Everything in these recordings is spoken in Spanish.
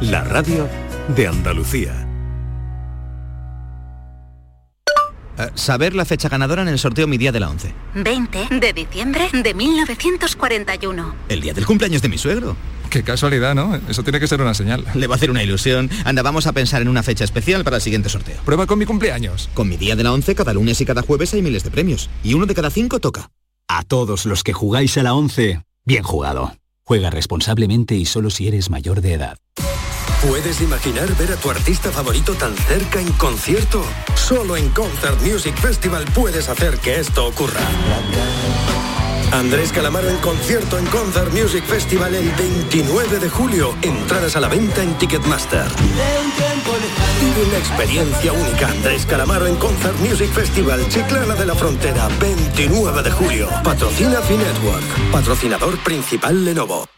la radio de Andalucía. Eh, saber la fecha ganadora en el sorteo Mi Día de la 11. 20 de diciembre de 1941. El día del cumpleaños de mi suegro. Qué casualidad, ¿no? Eso tiene que ser una señal. Le va a hacer una ilusión. Anda, vamos a pensar en una fecha especial para el siguiente sorteo. Prueba con mi cumpleaños. Con mi día de la 11, cada lunes y cada jueves hay miles de premios. Y uno de cada cinco toca. A todos los que jugáis a la 11, bien jugado. Juega responsablemente y solo si eres mayor de edad. ¿Puedes imaginar ver a tu artista favorito tan cerca en concierto? Solo en Concert Music Festival puedes hacer que esto ocurra. Andrés Calamaro en concierto en Concert Music Festival el 29 de julio. Entradas a la venta en Ticketmaster. Vive una experiencia única. Andrés Calamaro en Concert Music Festival, Chiclana de la Frontera, 29 de julio. Patrocina Finetwork. Patrocinador principal Lenovo.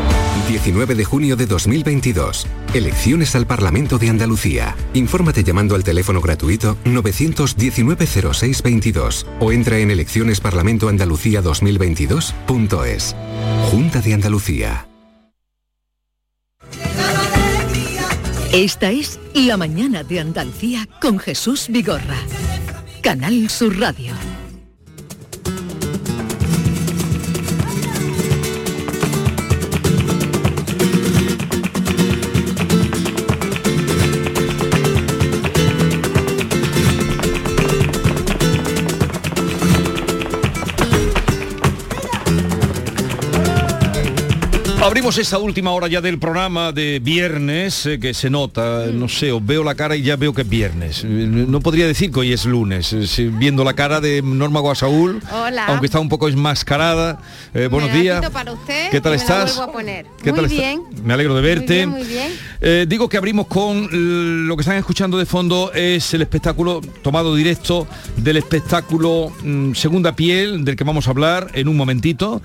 19 de junio de 2022. Elecciones al Parlamento de Andalucía. Infórmate llamando al teléfono gratuito 919-0622 o entra en eleccionesparlamentoandalucía2022.es. Junta de Andalucía. Esta es La Mañana de Andalucía con Jesús Vigorra. Canal Sur Radio. Abrimos esa última hora ya del programa de viernes, eh, que se nota, no sé, os veo la cara y ya veo que es viernes. Eh, No podría decir que hoy es lunes, eh, viendo la cara de Norma Guasaúl, Hola. aunque está un poco enmascarada. Eh, buenos días. quito para usted ¿Qué tal estás? vuelvo a poner. ¿Qué Muy tal está- bien. Me alegro de verte. Muy bien, muy bien. Digo que abrimos con lo que están escuchando de fondo es el espectáculo tomado directo del espectáculo mm, Segunda Piel, del que vamos a hablar en un momentito,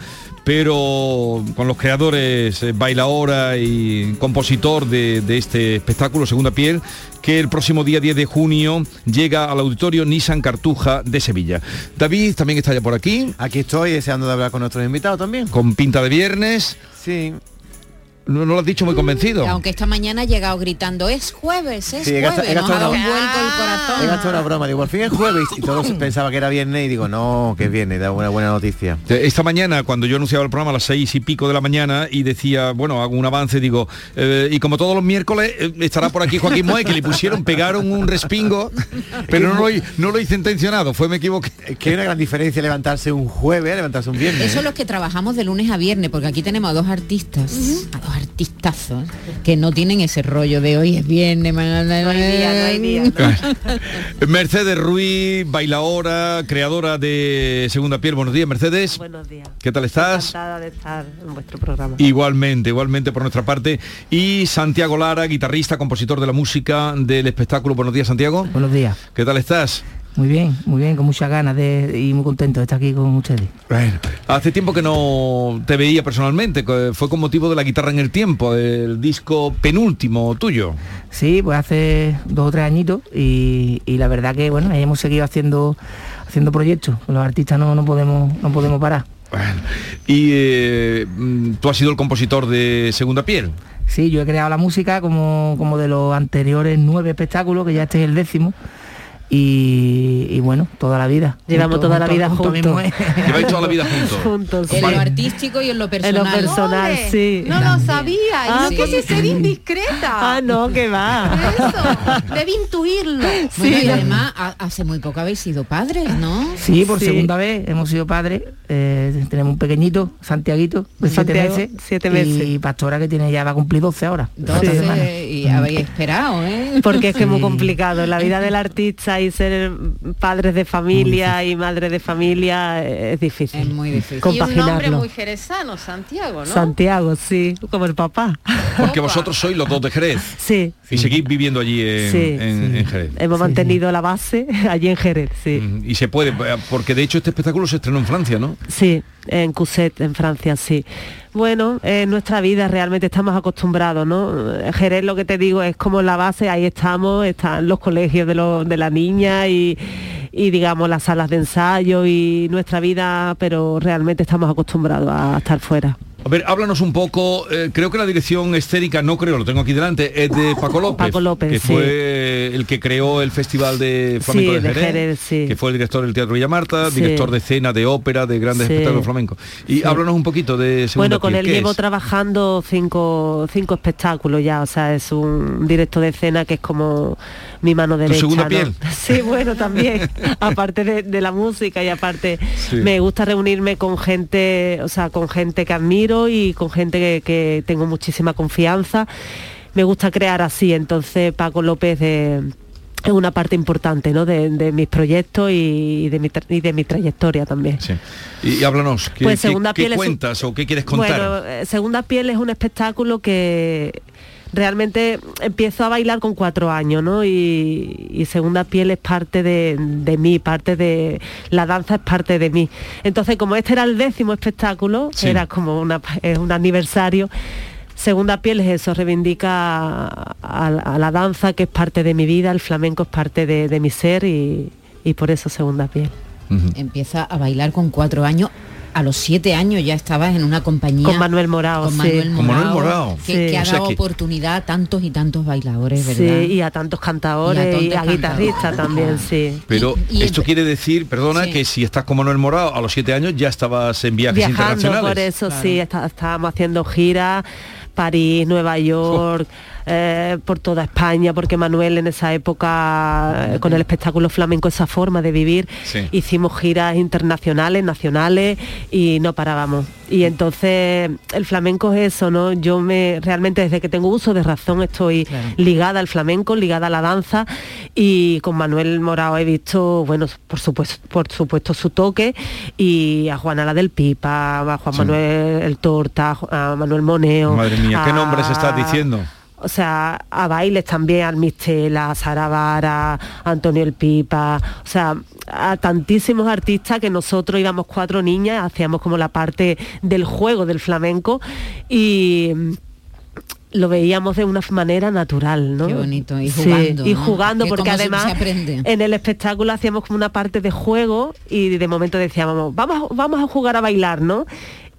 pero con los creadores eh, bailaora y compositor de, de este espectáculo Segunda Piel, que el próximo día 10 de junio llega al auditorio Nissan Cartuja de Sevilla. David también está ya por aquí. Aquí estoy deseando de hablar con nuestros invitados también. Con pinta de viernes. Sí. No, no lo has dicho muy convencido. Aunque esta mañana he llegado gritando, es jueves, es Sí, he gastado- jueves, he nos ha gastado dado un una- He gastado una broma, digo, al fin es jueves y todos pensaba que era viernes y digo, no, que es viernes, da una buena noticia. Esta mañana, cuando yo anunciaba el programa a las seis y pico de la mañana y decía, bueno, hago un avance, digo, eh, y como todos los miércoles eh, estará por aquí Joaquín Moe, que le pusieron, pegaron un respingo, pero no lo, hi- no lo hice intencionado, fue me equivoqué. Es que hay una gran diferencia levantarse un jueves a levantarse un viernes. Eso es los que trabajamos de lunes a viernes, porque aquí tenemos a dos artistas, a dos artistazos, que no tienen ese rollo de hoy es viernes. No Mercedes Ruiz, bailaora, creadora de Segunda Piel. Buenos días, Mercedes. Buenos días. ¿Qué tal estás? Encantada de estar en vuestro programa. Igualmente, igualmente por nuestra parte. Y Santiago Lara, guitarrista, compositor de la música del espectáculo. Buenos días, Santiago. Buenos días. ¿Qué tal estás? Muy bien, muy bien, con muchas ganas de, y muy contento de estar aquí con ustedes. Bueno, hace tiempo que no te veía personalmente, que fue con motivo de la guitarra en el tiempo, el disco penúltimo tuyo. Sí, pues hace dos o tres añitos y, y la verdad que bueno, ahí hemos seguido haciendo haciendo proyectos. Los artistas no, no podemos no podemos parar. Y eh, mm, tú has sido el compositor de Segunda Piel. Sí, yo he creado la música como, como de los anteriores nueve espectáculos, que ya este es el décimo. Y, y bueno, toda la vida. Llevamos toda la vida junto juntos. mismo, ¿eh? Lleváis toda la vida juntos. Juntos. En sí. lo artístico y en lo personal. En lo personal, Ole, sí. No lo sabía, y y no no Sí. quise ser indiscreta. Ah, no, que va. Eso, debe intuirlo. Bueno, y además, hace muy poco habéis sido padres, ¿no? Sí, por segunda vez hemos sido padres Eh, tenemos un pequeñito, Santiaguito, de siete Santiago, meses. siete meses. Y Pastora que tiene ya va a cumplir 12 ahora. esta semana. 12 y habéis esperado, ¿eh? Porque es que es muy complicado. La vida del artista y ser padres de familia y madres de familia eh, es difícil. Es muy difícil. Y un nombre muy jerezano, Santiago, ¿no? Santiago, sí, como el papá. Porque vosotros sois los dos de Jerez. Sí. Y seguís viviendo allí en, Sí, en- en Jerez. Hemos mantenido la base allí en Jerez, sí. Y se puede, porque de hecho este espectáculo se estrenó en Francia, ¿no? Sí, en Cuset, en Francia, sí. Bueno, en nuestra vida realmente estamos acostumbrados, ¿no? Eh, Jerez, lo que te digo, es como la base, ahí estamos, están los colegios de, la niña y, digamos las salas de ensayo y nuestra vida, pero realmente estamos acostumbrados a estar fuera. A ver, háblanos un poco, eh, creo que la dirección escénica, no creo, lo tengo aquí delante, es de Paco López, Paco López, que sí. fue el que creó el Festival de Flamenco Sí, de de Jerez, sí. que fue el director del Teatro Villamarta, Sí. director de escena, de ópera, de grandes espectáculos flamencos. Y háblanos un poquito de Segunda Bueno, con él ¿qué llevo es? trabajando cinco, cinco espectáculos ya, o sea, es un directo de escena que es como mi mano derecha. segunda ¿no? piel? Sí, bueno, también, aparte de, de la música y aparte me gusta reunirme con gente, o sea, con gente que admiro y con gente que, que tengo muchísima confianza. Me gusta crear así, entonces Paco López de es una parte importante ¿no? de, de mis proyectos y de mi, y de mi trayectoria también. Sí. Y, háblanos, ¿qué, Pues qué- Segunda qué un- cuentas o qué quieres contar? Bueno, eh, Segunda Piel es un espectáculo que realmente empiezo a bailar con cuatro años, ¿no? Y, y Segunda Piel es parte de, de mí, parte de... La danza es parte de mí. Entonces, como este era el décimo espectáculo, Sí. era como una, es un aniversario, Segunda Piel es eso, reivindica a, a la danza que es parte de mi vida, el flamenco es parte de, de mi ser y, y por eso Segunda Piel. Empieza a bailar con cuatro años. A los siete años ya estabas en una compañía Con Manuel Morao, con sí. Manuel Con Manuel Morao, Morao. que, Sí. que ha O sea dado que- oportunidad a tantos y tantos bailadores, Sí, ¿verdad? y a tantos cantadores Y a a, guitarristas también, sí. Pero Y- y esto quiere decir, perdona, Sí. que si estás con Manuel Morado a los siete años ya estabas en viajes Viajando, internacionales. por eso sí, está- estábamos haciendo giras, París, Nueva York, eh, por toda España, porque Manuel en esa época, eh, con el espectáculo flamenco, esa forma de vivir, Sí. hicimos giras internacionales, nacionales y no parábamos. Y entonces el flamenco es eso, ¿no? Yo me realmente desde que tengo uso de razón estoy ligada al flamenco, ligada a la danza y con Manuel Morao he visto, bueno, por supuesto, por supuesto su toque y a Juana la del Pipa, a Juan Sí. Manuel el Torta, a Manuel Moneo. Madre mía, ¿qué a- nombres estás diciendo? O sea, a bailes también, al Mistela, a Sara Vara, a Antonio El Pipa, o sea, a tantísimos artistas que nosotros íbamos cuatro niñas, hacíamos como la parte del juego del flamenco y lo veíamos de una manera natural, ¿no? Qué bonito, y Sí, jugando, y jugando, Que porque además en el espectáculo hacíamos como una parte de juego y de momento decíamos, vamos, vamos a jugar a bailar, ¿no?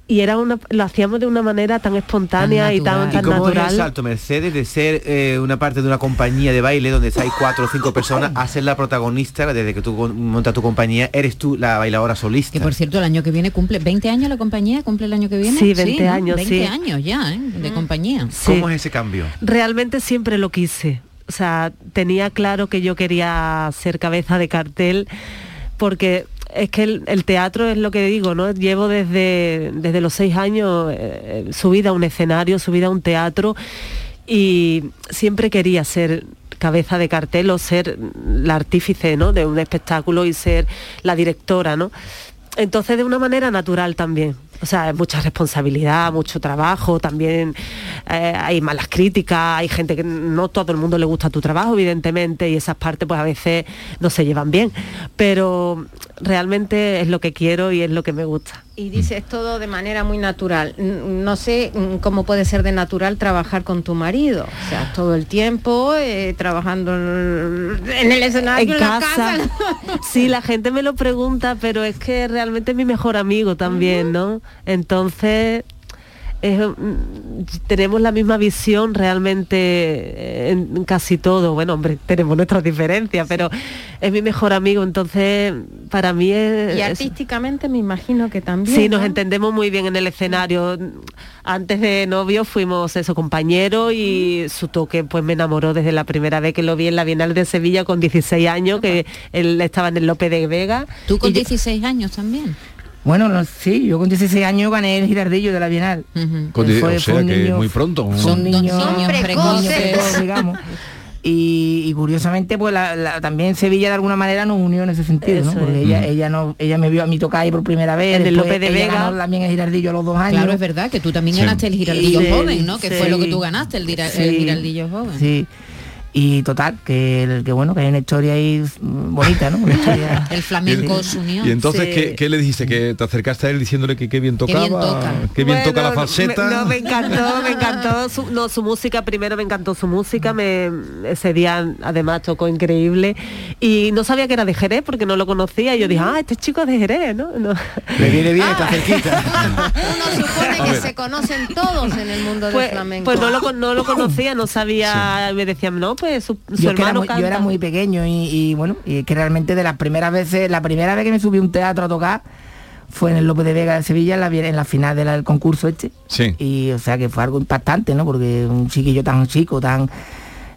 Y era una, lo hacíamos de una manera tan espontánea y tan, ¿Y es natural. el salto, Mercedes, de ser eh, una parte de una compañía de baile donde hay cuatro o cinco personas a ser la protagonista desde que tú montas tu compañía, eres tú la bailadora solista? Que por cierto, el año que viene cumple 20 años la compañía, cumple el año que viene. Sí, 20 ¿no? años, 20 sí. años ya, ¿eh? De compañía. ¿Cómo es ese cambio? Realmente siempre lo quise. O sea, tenía claro que yo quería ser cabeza de cartel porque es que el, teatro es lo que digo, ¿no? Llevo desde, desde los seis años eh, subida a un escenario, subida a un teatro y siempre quería ser cabeza de cartel o ser la artífice ¿no? de un espectáculo y ser la directora, ¿no? Entonces de una manera natural también. O sea, es mucha responsabilidad, mucho trabajo, también eh, hay malas críticas, hay gente que no todo el mundo le gusta tu trabajo, evidentemente, y esas partes pues a veces no se llevan bien. Pero realmente es lo que quiero y es lo que me gusta. Y dices todo de manera muy natural. No sé mm, cómo puede ser de natural trabajar con tu marido. O sea, todo el tiempo eh, trabajando en el escenario, en en, la casa. casa. Sí, la gente me lo pregunta, pero es que realmente es mi mejor amigo también, ¿no? Entonces, es, mm, tenemos la misma visión realmente eh, en casi todo. Bueno, hombre, tenemos nuestras diferencias, pero es mi mejor amigo, entonces para mí es... Y es- artísticamente me imagino que también. Sí, nos ¿no? entendemos muy bien en el escenario. Antes de novio fuimos eso, compañeros y su toque pues me enamoró desde la primera vez que lo vi en la Bienal de Sevilla con 16 años, que él estaba en el Lope de Vega. Tú con Y yo- 16 años también. Bueno, no, sí, yo con 16 años gané el girardillo de la Bienal. Con- Fue- o fue sea un que niño- muy pronto. Son niños, Son precoces. precoces, digamos. Y, y curiosamente, pues la- la- también Sevilla de alguna manera nos unió en ese sentido, ¿no? Porque es. ella, ella no, ella me vio a mí tocar ahí por primera vez. El Lope de Vega. ganó también el girardillo a los dos años. Claro, es verdad que tú también Sí. ganaste el giraldillo Y- joven, ¿no? Que fue lo que tú ganaste, el, el giraldillo joven. Sí. Y total, que, el- que bueno, que hay una historia ahí mm, bonita, ¿no? Una historia... El flamenco Y- se unió. Y entonces, Sí. ¿qué, qué le dijiste? ¿Que te acercaste a él diciéndole que qué bien Qué tocaba? bien toca. qué bien toca la falseta? me- no, me encantó, me encantó su, no, su música, primero me encantó su música, me, ese día además tocó increíble y no sabía que era de Jerez porque no lo conocía y yo dije, ah, este chico es de Jerez, ¿no? No. Me viene bien, Ah. está cerquita. Uno supone que se conocen todos en el mundo Pues, del flamenco. pues no, lo, no lo conocía, no sabía, me decían, no, pues su, su yo, era hermano muy, yo canta". era muy pequeño y, y, bueno, y es que realmente de las primeras veces, la primera vez que me subí a un teatro a tocar fue en el López de Vega de Sevilla, en la, en la final del concurso este. Sí. Y o sea que fue algo impactante, ¿no? Porque un chiquillo tan chico, tan...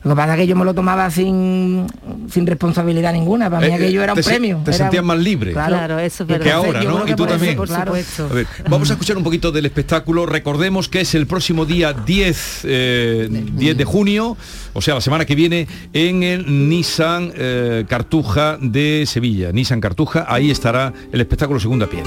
Lo que pasa es que yo me lo tomaba sin, sin responsabilidad ninguna, para mí Eh, aquello eh, era un se- premio. te era sentías un- más libre. Claro, eso es Que ahora, ¿no? que Y tú eso, también. por Claro. supuesto. A ver, vamos a escuchar un poquito del espectáculo. Recordemos que es el próximo día 10, eh, 10 de junio, o sea, la semana que viene, en el Nissan eh, Cartuja de Sevilla. Nissan Cartuja, ahí estará el espectáculo Segunda Piel.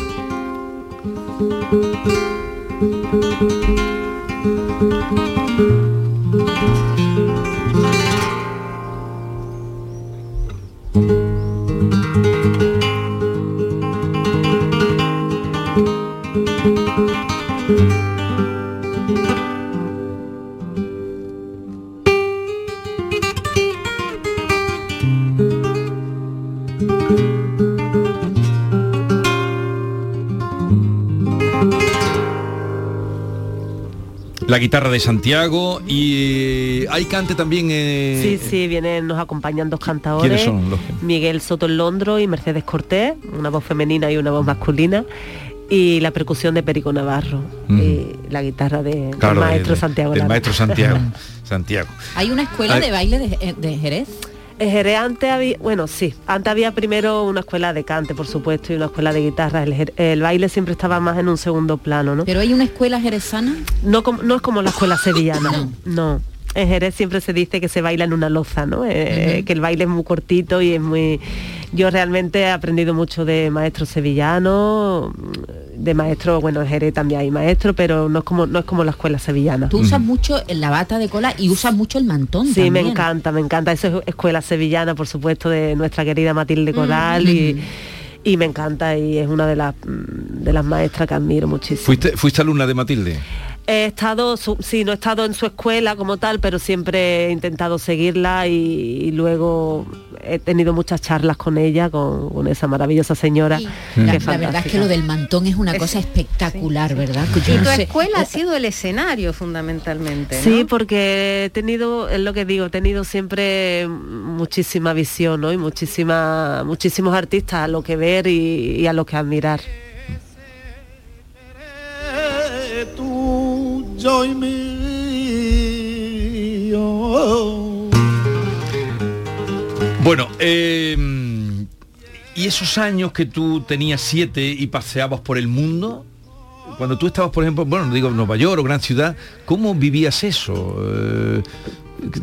La guitarra de Santiago y hay cante también... eh, Sí, sí, vienen, nos acompañan dos cantadores. ¿Quiénes son los Miguel Soto en Londro y Mercedes Cortés, una voz femenina y una voz masculina. Y la percusión de Perico Navarro Mm. y la guitarra de, del Claro, maestro del- Santiago. del maestro Santiago. Santiago. Hay una escuela Ay. de baile de, de Jerez. En Jerez antes había, bueno, sí, antes había primero una escuela de cante, por supuesto, y una escuela de guitarra. El, baile siempre estaba más en un segundo plano, ¿no? Pero hay una escuela jerezana. No, no es como la escuela sevillana, no. En Jerez siempre se dice que se baila en una loza, ¿no? Eh. Que el baile es muy cortito y es muy... Yo realmente he aprendido mucho de maestros sevillanos, de maestros, bueno, en Jerez también hay maestros, pero no es como, no es como la escuela sevillana. Tú usas mucho la bata de cola y usas mucho el mantón Sí, me encanta, me encanta. Eso es escuela sevillana, por supuesto, de nuestra querida Matilde Coral y, y me encanta y es una de las de las maestras que admiro muchísimo. ¿Fuiste, ¿Fuiste alumna de Matilde? He estado, su- sí, no he estado en su escuela como tal, pero siempre he intentado seguirla y, y luego he tenido muchas charlas con ella, con, con esa maravillosa señora. La, que la es verdad es que lo del mantón es una cosa espectacular, ¿verdad? Yo Y no tu sé- escuela ha sido el escenario fundamentalmente, ¿no? Sí, porque he tenido, es lo que digo, he tenido siempre muchísima visión, ¿no? Y muchísima, muchísimos artistas a lo que ver y, y a lo que admirar. Y mío. Bueno, eh, ¿y esos años que tú tenías siete y paseabas por el mundo? Cuando tú estabas, por ejemplo, bueno, digo, Nueva York o gran ciudad, ¿cómo vivías eso? Eh,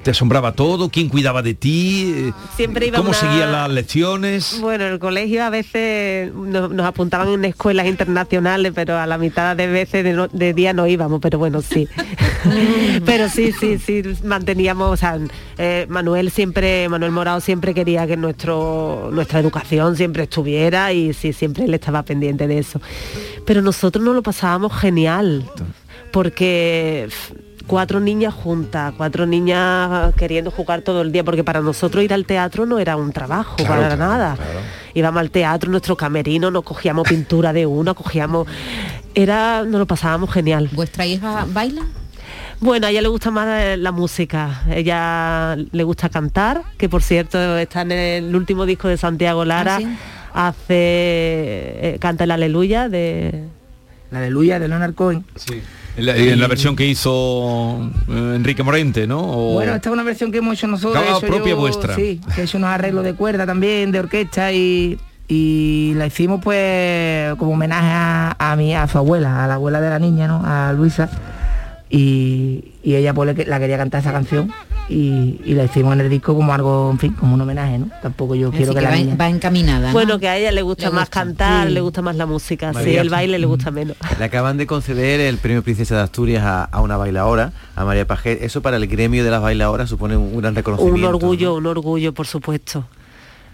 ¿Te asombraba todo? ¿Quién cuidaba de ti? Eh, Siempre iba ¿Cómo una- seguían las lecciones? Bueno, en el colegio a veces nos, nos apuntaban en escuelas internacionales, pero a la mitad de veces de, no- de día no íbamos, pero bueno, sí. pero sí, sí, sí, manteníamos, o sea, eh, Manuel siempre, Manuel Morado siempre quería que nuestro, nuestra educación siempre estuviera y sí, siempre él estaba pendiente de eso. Pero nosotros nos lo pasábamos genial, porque cuatro niñas juntas, cuatro niñas queriendo jugar todo el día, porque para nosotros ir al teatro no era un trabajo, Claro, para claro, nada. Íbamos al teatro, nuestro camerino, nos cogíamos pintura de uno, cogíamos... Era, nos lo pasábamos genial. ¿Vuestra hija baila? Bueno, a ella le gusta más eh, la música. Ella le gusta cantar, que por cierto está en el último disco de Santiago Lara. ¿Ah, sí? Hace eh, canta el aleluya de La aleluya de Leonard Cohen. En la, en la versión que hizo eh, Enrique Morente, ¿no? O- Bueno, esta es una versión que hemos hecho nosotros. Cada he hecho propia yo, vuestra. Sí, que he hecho unos arreglos de cuerda también, de orquesta y, Y la hicimos pues como homenaje a, a mi, a su abuela, a la abuela de la niña, ¿no? A Luisa. Y, y ella pues la quería cantar esa canción y, y la hicimos en el disco como algo, en fin, como un homenaje, ¿no? Tampoco yo quiero que, que la va, niña... va encaminada. ¿no? Bueno, que a ella le gusta Le más cantar, sí. le gusta más la música, sí, María. el baile le gusta menos. Le acaban de conceder el premio Princesa de Asturias a, a una bailadora, a María Pajet. Eso para el gremio de las bailadoras supone un, un gran reconocimiento. Un orgullo, un orgullo, por supuesto.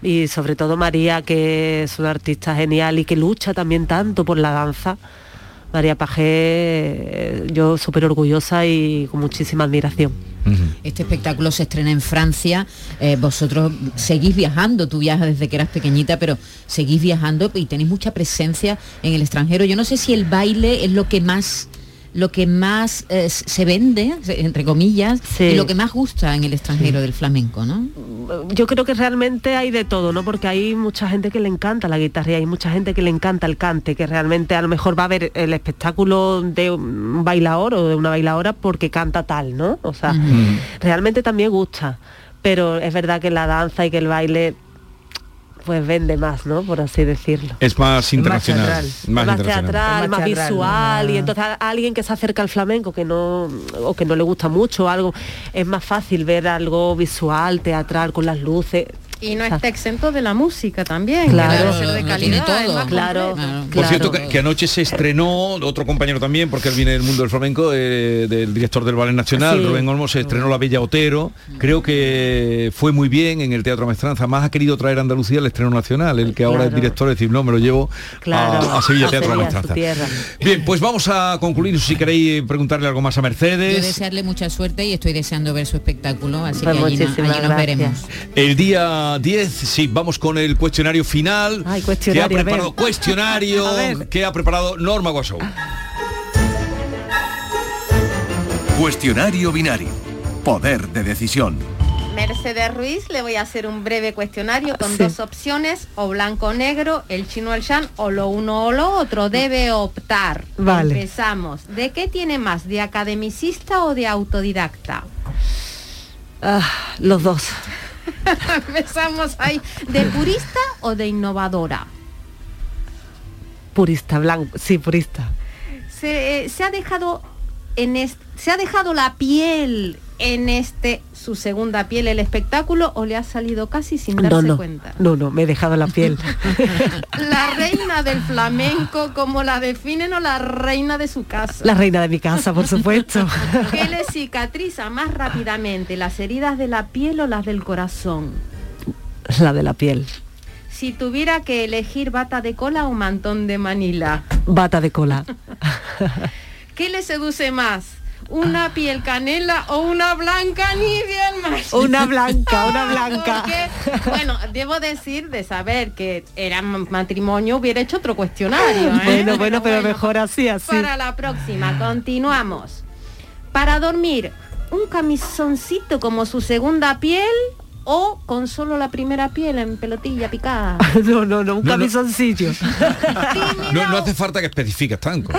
Y sobre todo María, que es una artista genial y que lucha también tanto por la danza. María Pajé, eh, yo súper orgullosa y con muchísima admiración. Este espectáculo se estrena en Francia. eh, vosotros seguís viajando, tú viajas desde que eras pequeñita, pero seguís viajando y tenéis mucha presencia en el extranjero. Yo no sé si el baile es lo que más lo que más eh, se vende, entre comillas, Sí. y lo que más gusta en el extranjero del flamenco, ¿no? Yo creo que realmente hay de todo, ¿no? Porque hay mucha gente que le encanta la guitarra y hay mucha gente que le encanta el cante, que realmente a lo mejor va a ver el espectáculo de un bailador o de una bailadora porque canta tal, ¿no? O sea, realmente también gusta. Pero es verdad que la danza y que el baile pues vende más, ¿no? Por así decirlo. Es más internacional. teatral. más más internacional. teatral, Es más, más teatral, visual ¿no? y entonces a alguien que se acerca al flamenco que no o que no le gusta mucho algo es más fácil ver algo visual, teatral con las luces. Y no está exento de la música también. Claro, que debe ser de lo calidad, tiene es todo. más Claro, completo. Por cierto, que, que anoche se estrenó, otro compañero también, porque él viene del mundo del flamenco, eh, del director del Ballet Nacional, Sí. Rubén Olmo, se estrenó La Bella Otero. Creo que fue muy bien en el Teatro Maestranza. Más ha querido traer a Andalucía el estreno nacional, el que ahora es director, es decir, no, me lo llevo Claro, a, a Sevilla Teatro Sevilla, Maestranza. Bien, pues vamos a concluir, si queréis preguntarle algo más a Yo Mercedes. desearle mucha suerte y estoy deseando ver su espectáculo, así Pues que allí, allí nos gracias. veremos. El día 10, sí, vamos con el cuestionario final. Ay, cuestionario, que ha preparado cuestionario que ha preparado Norma Guasou. Cuestionario binario. Poder de decisión. Mercedes Ruiz, le voy a hacer un breve cuestionario con Sí. dos opciones, o blanco o negro, el chino o el shan, o lo uno o lo otro, debe optar. Vale. Empezamos. ¿De qué tiene más? ¿De academicista o de autodidacta? Ah, los dos. Empezamos ahí. ¿De purista o de innovadora? Purista, blanco, sí, purista. Se, se ha dejado en se ha dejado la piel en este su segunda piel el espectáculo o le ha salido casi sin darse No, no, cuenta. no, no, me he dejado la piel. La reina del flamenco, como la definen o la reina de su casa. la reina de mi casa, por supuesto. ¿Qué le cicatriza más rápidamente, las heridas de la piel o las del corazón? la de la piel. Si tuviera que elegir bata de cola o mantón de Manila, Bata de cola. ¿qué le seduce más? ¿Una piel canela o una blanca ni bien más? Una blanca, una blanca. Porque, bueno, debo decir de saber que era matrimonio, hubiera hecho otro cuestionario. ¿eh? Bueno, bueno, pero mejor así, así. Para la próxima, continuamos. Para dormir, un camisoncito como su segunda piel o con solo la primera piel en pelotilla picada. No, no, no, un No, no. camisoncillo. No, no hace falta que especifiques tanco.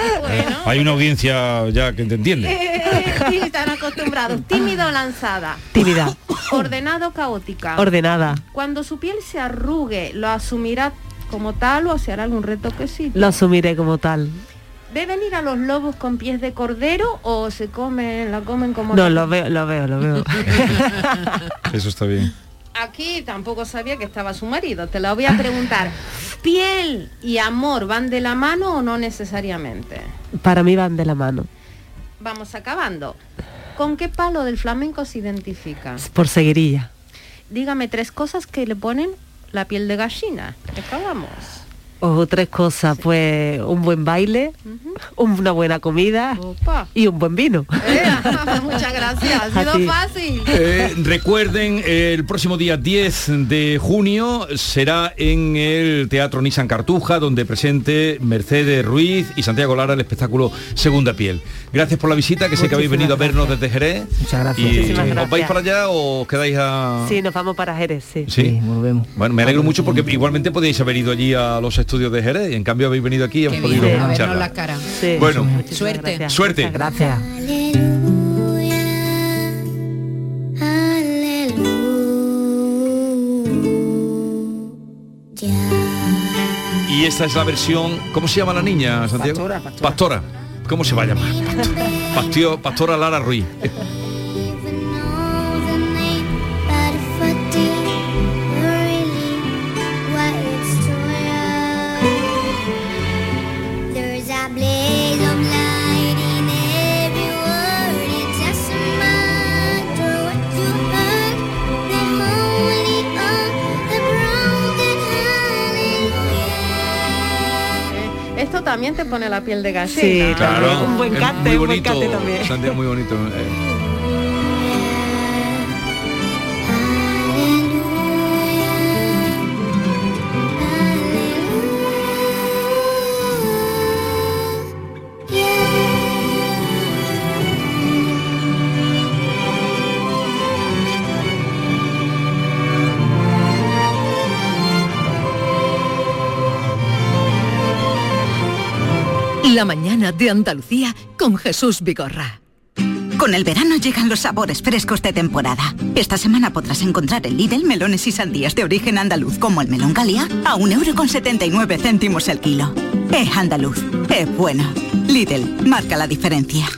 Hay una audiencia ya que te entiende. Eh, sí, están acostumbrados. Tímido o lanzada. Tímida, Ordenado caótica. ordenada. Cuando su piel se arrugue, ¿lo asumirá como tal o se hará algún retoquecito? Lo asumiré como tal. ¿Ve venir a los lobos con pies de cordero o se comen, la comen como No, lo veo, lo veo, lo veo. Eso está bien. Aquí tampoco sabía que estaba su marido. Te la voy a preguntar. ¿Piel y amor van de la mano o no necesariamente? Para mí van de la mano. Vamos acabando. ¿Con qué palo del flamenco se identifica? Por seguirilla. Dígame tres cosas que le ponen la piel de gallina. Acabamos. O tres cosas, pues un buen baile, una buena comida Opa. y un buen vino. Eh, muchas gracias. Ha A sido fácil. Eh, recuerden, el próximo día 10 de junio será en el Teatro Nissan Cartuja, donde presente Mercedes Ruiz y Santiago Lara el espectáculo Segunda Piel. Gracias por la visita, que sé que habéis venido a vernos desde Jerez. Muchas gracias. Y, ¿Os vais para allá o os quedáis a...? Sí, nos vamos para Jerez, sí. Sí. volvemos. Bueno, me alegro mucho porque igualmente podéis haber ido allí a los estudios de Jerez y en cambio habéis venido aquí y hemos podido a vernos charlar. la cara. Sí. Bueno, Muchísimas Suerte. gracias. Suerte. Muchas gracias. Ya. esta es la versión, ¿cómo se llama la niña, Santiago? Pastora, pastora. Pastora. ¿Cómo se va a llamar? Pastio- Pastora Lara Ruiz. También te pone la piel de gallina. Sí, Claro. Un buen muy un buen cante también. Santiago, muy bonito. eh. Mañana de Andalucía con Jesús Vigorra. Con el verano llegan los sabores frescos de temporada. Esta semana podrás encontrar en Lidl melones y sandías de origen andaluz como el melón Galia a 1,79 céntimos el kilo. Es andaluz, es bueno. Lidl, marca la diferencia.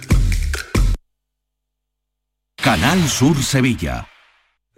Canal Sur Sevilla.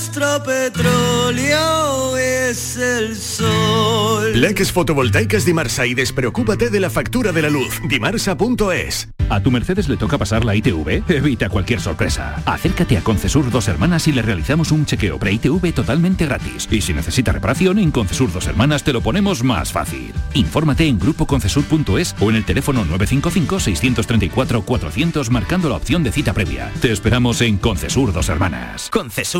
nuestro petróleo es el sol. Leques fotovoltaicas Dimarsa y despreocúpate de la factura de la luz. Dimarsa.es. ¿A tu Mercedes le toca pasar la ITV? Evita cualquier sorpresa. Acércate a Concesur Dos Hermanas y le realizamos un chequeo pre-ITV totalmente gratis. Y si necesita reparación, en Concesur Dos Hermanas te lo ponemos más fácil. Infórmate en grupoconcesur.es o en el teléfono 955-634-400 marcando la opción de cita previa. Te esperamos en Concesur Dos Hermanas. Concesur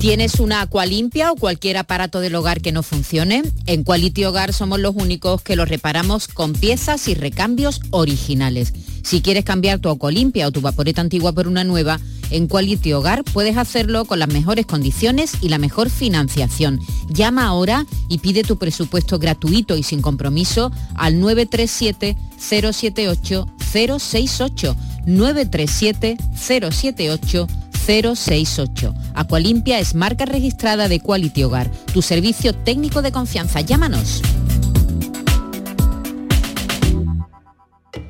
¿Tienes una agua limpia o cualquier aparato del hogar que no funcione? En Quality Hogar somos los únicos que lo reparamos con piezas y recambios originales. Si quieres cambiar tu agua limpia o tu vaporeta antigua por una nueva, en Quality Hogar puedes hacerlo con las mejores condiciones y la mejor financiación. Llama ahora y pide tu presupuesto gratuito y sin compromiso al 937 078 068 937 078 068. Aqualimpia es marca registrada de Quality Hogar, tu servicio técnico de confianza. Llámanos.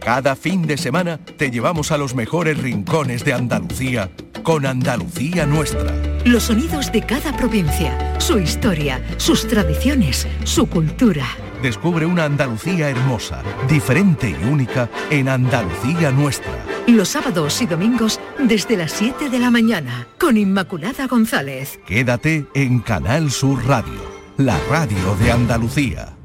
Cada fin de semana te llevamos a los mejores rincones de Andalucía con Andalucía Nuestra. Los sonidos de cada provincia, su historia, sus tradiciones, su cultura. Descubre una Andalucía hermosa, diferente y única en Andalucía Nuestra. Los sábados y domingos desde las 7 de la mañana con Inmaculada González. Quédate en Canal Sur Radio, la radio de Andalucía.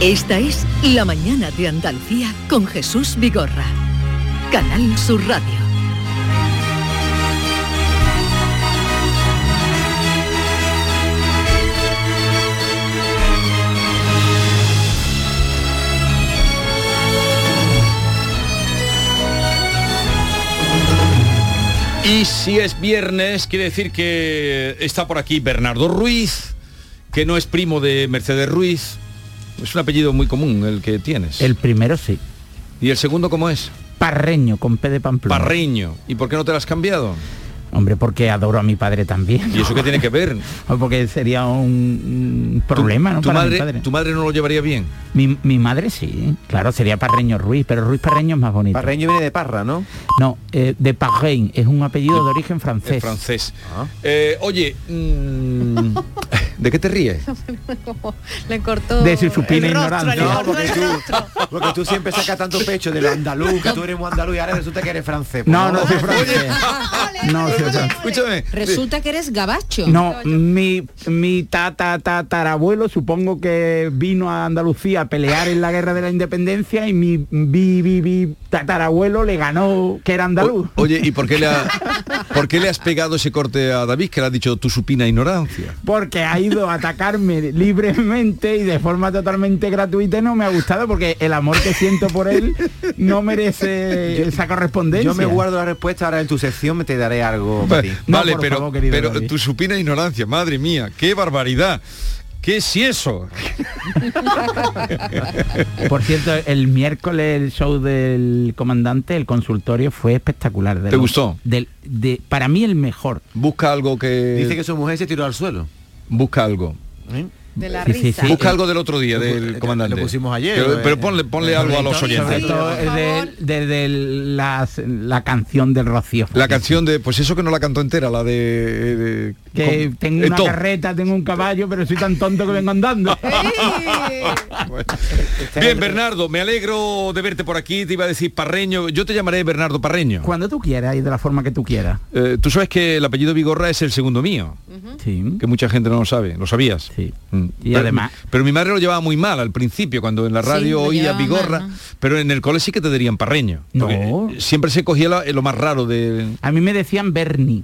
Esta es La mañana de Andalucía con Jesús Vigorra. Canal Sur Radio. Y si es viernes, quiere decir que está por aquí Bernardo Ruiz, que no es primo de Mercedes Ruiz. Es un apellido muy común el que tienes. El primero sí. ¿Y el segundo cómo es? Parreño, con P de Pamplona. Parreño. ¿Y por qué no te lo has cambiado? Hombre, porque adoro a mi padre también. ¿Y eso qué tiene que ver? Porque sería un, problema, ¿no? ¿Tu para mi madre, padre. ¿Tu madre no lo llevaría bien? Mi, mi madre sí, claro, sería Parreño Ruiz, pero Ruiz Parreño es más bonito. Parreño viene de Parra, ¿no? No, eh, de Parrein, es un apellido de origen francés. francés. Eh, oye, mm, ¿De qué te ríes? Como le cortó De su supina le No, porque tú, porque tú siempre sacas tanto pecho de lo andaluz, que tú eres muy andaluz y ahora resulta que eres francés. No, no soy francés. No, soy francés. Escúchame. Resulta que eres gabacho. No, mi, mi tata, tatarabuelo supongo que vino a Andalucía a pelear en la guerra de la independencia y mi bi, bi, bi tatarabuelo le ganó que era andaluz. Oye, ¿y por qué, le ha- por qué le has pegado ese corte a David que le has dicho tu supina ignorancia? Porque ha ido a atacarme libremente y de forma totalmente gratuita y no me ha gustado porque el amor que siento por él no merece esa correspondencia. Yo me guardo la respuesta, ahora en tu sección me te daré algo para vale, pero, favor, querido pero David. tu supina ignorancia, madre mía, qué barbaridad. ¿Qué es eso? Por cierto, el miércoles el show del comandante, el consultorio, fue espectacular. de ¿Te lo- gustó? del- de, para mí el mejor. Busca algo que... Dice que su mujer se tiró al suelo. Busca algo. De la Sí, risa. sí. Busca algo del otro día, del lo comandante. pusimos ayer, Pero, ¿no? pero ponle, ponle algo a los oyentes. desde, la canción del Rocío. La canción de... Pues eso que no la cantó entera, la de... de- que con- tengo una carreta, tengo un caballo, pero soy tan tonto que vengo andando. Bien, Bernardo, me alegro de verte por aquí. Te iba a decir Parreño. Yo te llamaré Bernardo Parreño. Cuando tú quieras y de la forma que tú quieras. Eh, tú sabes que el apellido Vigorra es el segundo mío, Sí. que mucha gente no lo sabe. ¿Lo sabías? Sí. Mm. Y Pero- además- Pero mi madre lo llevaba muy mal al principio, cuando en la radio lo oía Vigorra, mal, ¿no? pero en el cole sí que te dirían Parreño. No. Siempre se cogía la- lo más raro de, A mí me decían Bernie,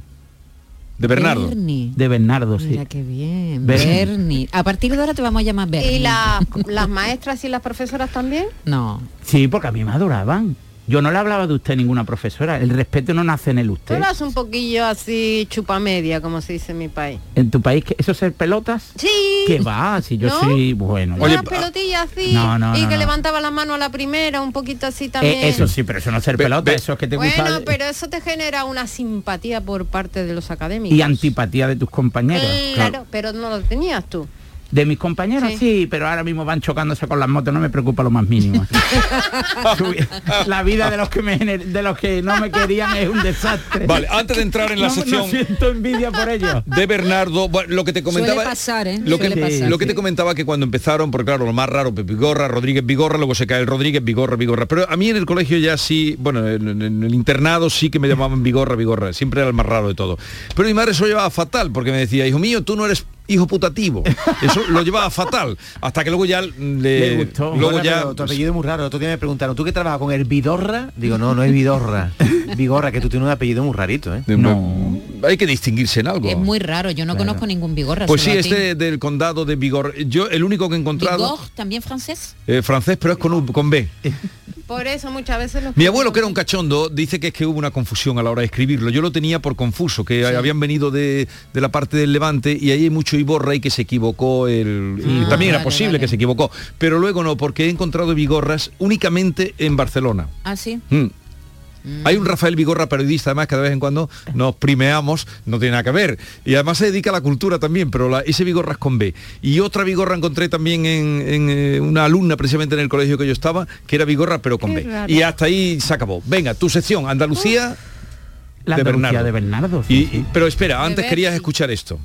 de Bernardo. Bernie. de Bernardo, sí. Mira qué bien. Bernie. Bernie. A partir de ahora te vamos a llamar Bernie. ¿Y la- las maestras y las profesoras también? No. Sí, porque a mí me adoraban. Yo no le hablaba de usted a ninguna profesora. El respeto no nace en el Tú usted. eras un poquillo así chupamedia, como se dice en mi país. En tu país, ¿qué- ¿eso ser pelotas? Sí. ¿Qué va? Si yo ¿No? soy bueno. Una yo- pelotilla así No, no, y no, que no. levantaba la mano a la primera, un poquito así también. Eh, eso sí, pero eso no es ser Ve- pelota, eso es que te bueno, gusta pero eso te genera una simpatía por parte de los académicos. y antipatía de tus compañeros. Claro, pero no lo tenías tú. De mis compañeros Sí. sí. pero ahora mismo van chocándose con las motos, no me preocupa lo más mínimo. La vida de los que me gener- de los que no me querían es un desastre. Vale, antes de entrar en la No- no sección siento envidia por ellos. de Bernardo, lo que te comentaba, Suele pasar, ¿eh? lo que, Suele pasar, lo que sí. te comentaba que cuando empezaron, porque claro, lo más raro, Pepe Vigorra, Rodríguez Vigorra, luego se cae el Rodríguez, Vigorra, Vigorra. Pero a mí en el colegio ya sí, bueno, en, en el internado sí que me llamaban Vigorra, Vigorra, siempre era el más raro de todo. Pero mi madre eso lo llevaba fatal, porque me decía, hijo mío, tú no eres hijo putativo. Eso lo llevaba fatal. Hasta que luego ya le, Le gustó. luego Bueno, ya pero tu apellido es muy raro. El otro día me preguntaron, ¿tú qué trabajas con el Vidorra? Digo, no, no es Vidorra. Vigorra, que tú tienes un apellido muy rarito, ¿eh? no. hay que distinguirse en algo. Es muy raro. Yo no conozco ningún Vigorra. Pues sí, este del condado de Vigor. Yo el único que he encontrado Vigor, también francés. eh, francés, pero es con, U- con B. Por eso muchas veces los Mi abuelo, que era un cachondo, dice que es que hubo una confusión a la hora de escribirlo. Yo lo tenía por confuso, que habían venido de, de la parte del Levante y ahí hay mucho Iborra y que se equivocó el... y Ah, también era vale, posible vale. que se equivocó. Pero luego no, porque he encontrado Vigorras únicamente en Barcelona. Ah, sí. Mm. Hay un Rafael Vigorra periodista, además que de vez en cuando nos primeamos, no tiene nada que ver. Y además se dedica a la cultura también, pero la- ese Vigorra es con B. Y otra Vigorra encontré también en, en, eh, una alumna precisamente en el colegio que yo estaba, que era Vigorra pero con Qué B. raro. Y hasta ahí se acabó. Venga, tu sección, Andalucía La de Andalucía Bernardo. de Bernardo. Y- sí. Pero espera, antes querías escuchar esto.